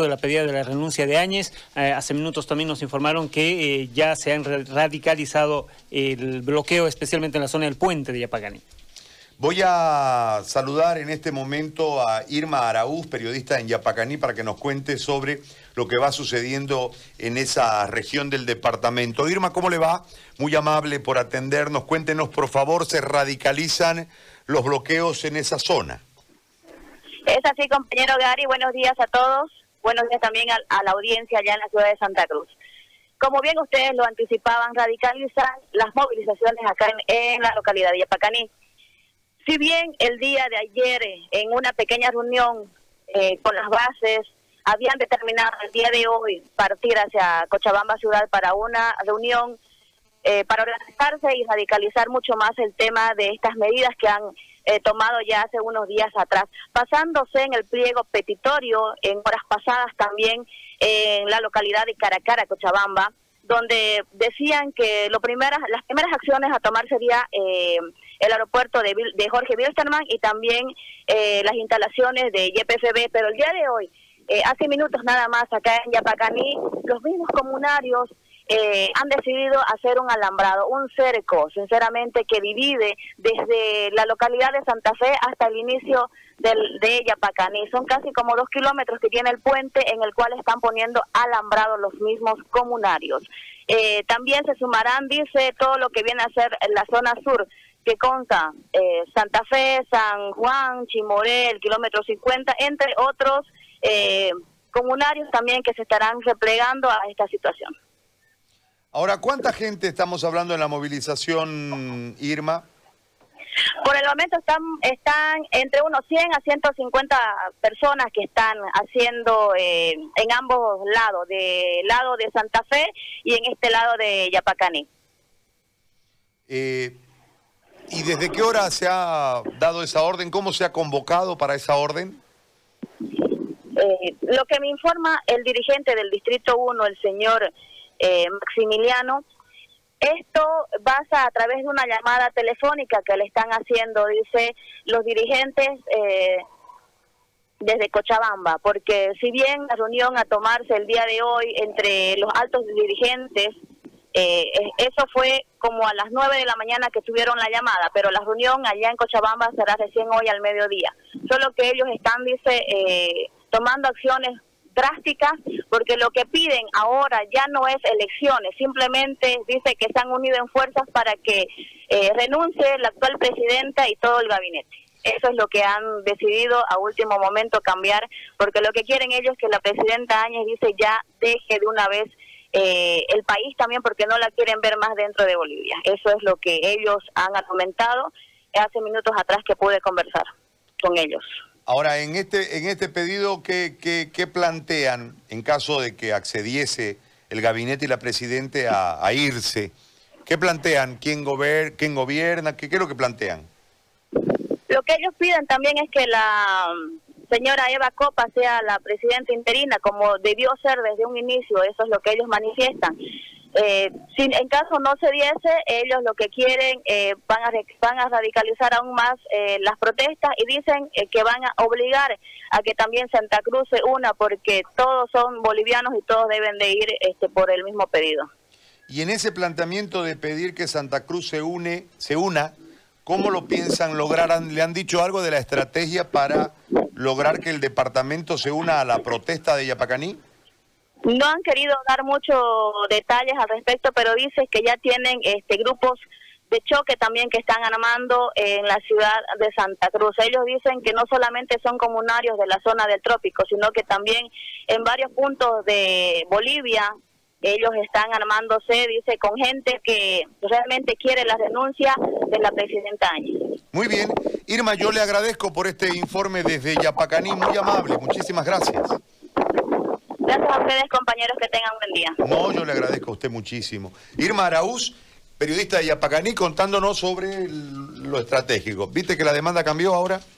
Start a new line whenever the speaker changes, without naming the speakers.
de la pedida de la renuncia de Áñez. Eh, hace minutos también nos informaron que eh, ya se han radicalizado el bloqueo, especialmente en la zona del puente de Yapacani.
Voy a saludar en este momento a Irma Araúz, periodista en Yapacaní, para que nos cuente sobre lo que va sucediendo en esa región del departamento. Irma, ¿cómo le va? Muy amable por atendernos. Cuéntenos, por favor, ¿se radicalizan los bloqueos en esa zona?
Es así, compañero Gary. Buenos días a todos. Buenos días también a, la audiencia allá en la ciudad de Santa Cruz. Como bien ustedes lo anticipaban, radicalizan las movilizaciones acá en, la localidad de Yapacaní. Si bien el día de ayer, en una pequeña reunión eh, con las bases, habían determinado el día de hoy partir hacia Cochabamba ciudad para una reunión eh, para organizarse y radicalizar mucho más el tema de estas medidas que han eh, tomado ya hace unos días atrás, basándose en el pliego petitorio en horas pasadas también en la localidad de Caracara, Cochabamba, donde decían que lo primeras, las primeras acciones a tomar sería eh, el aeropuerto de, de Jorge Wilstermann y también eh, las instalaciones de YPFB, pero el día de hoy, hace minutos nada más acá en Yapacaní, los mismos comunarios eh, han decidido hacer un alambrado, un cerco, sinceramente, que divide desde la localidad de Santa Fe hasta el inicio del, de Yapacaní. Son casi como dos kilómetros que tiene el puente en el cual están poniendo alambrado los mismos comunarios. Eh, también se sumarán, dice, todo lo que viene a ser la zona sur, que consta eh, Santa Fe, San Juan, Chimoré, kilómetro 50, entre otros comunarios también que se estarán replegando a esta situación.
Ahora, ¿cuánta gente estamos hablando en la movilización, Irma?
Por el momento están, están entre unos 100 a 150 personas que están haciendo eh, en ambos lados, del lado de Santa Fe y en este lado de Yapacaní.
Eh, ¿Y desde qué hora se ha dado esa orden? ¿Cómo se ha convocado para esa orden?
Eh, lo que me informa el dirigente del Distrito 1, el señor eh, Maximiliano. Esto pasa a través de una llamada telefónica que le están haciendo, dice, los dirigentes eh, desde Cochabamba, porque si bien la reunión a tomarse el día de hoy entre los altos dirigentes, eh, eso fue como a las 9 de la mañana que tuvieron la llamada, pero la reunión allá en Cochabamba será recién hoy al mediodía. Solo que ellos están, dice, tomando acciones drásticas porque lo que piden ahora ya no es elecciones, simplemente dice que se han unido en fuerzas para que eh, renuncie la actual presidenta y todo el gabinete. Eso es lo que han decidido a último momento cambiar, porque lo que quieren ellos es que la presidenta Áñez dice ya deje de una vez eh, el país también porque no la quieren ver más dentro de Bolivia. Eso es lo que ellos han argumentado hace minutos atrás que pude conversar con ellos.
Ahora, en este, en este pedido, ¿qué, qué, plantean en caso de que accediese el gabinete y la presidente a, irse? ¿Qué plantean? ¿Quién, gober, quién gobierna? ¿Qué, ¿Qué es lo que plantean?
Lo que ellos piden también es que la mm, señora Eva Copa sea la presidenta interina, como debió ser desde un inicio, eso es lo que ellos manifiestan. Eh, si en caso no se diese, ellos lo que quieren eh, van, a, van a radicalizar aún más eh, las protestas y dicen eh, que van a obligar a que también Santa Cruz se una porque todos son bolivianos y todos deben de ir este, por el mismo pedido.
Y en ese planteamiento de pedir que Santa Cruz se une, se una, ¿cómo lo piensan lograr? ¿Le han dicho algo de la estrategia para lograr que el departamento se una a la protesta de Yapacaní?
No han querido dar muchos detalles al respecto, pero dice que ya tienen este grupos de choque también que están armando en la ciudad de Santa Cruz. Ellos dicen que no solamente son comunarios de la zona del trópico, sino que también en varios puntos de Bolivia ellos están armándose, dice, con gente que realmente quiere la renuncia de la presidenta Áñez.
Muy bien. Irma, yo le agradezco por este informe desde Yapacaní, muy amable. Muchísimas gracias.
Gracias a ustedes, compañeros, que tengan buen día.
No, yo le agradezco a usted muchísimo. Irma Araúz, periodista de Yapacaní, contándonos sobre lo estratégico. ¿Viste que la demanda cambió ahora?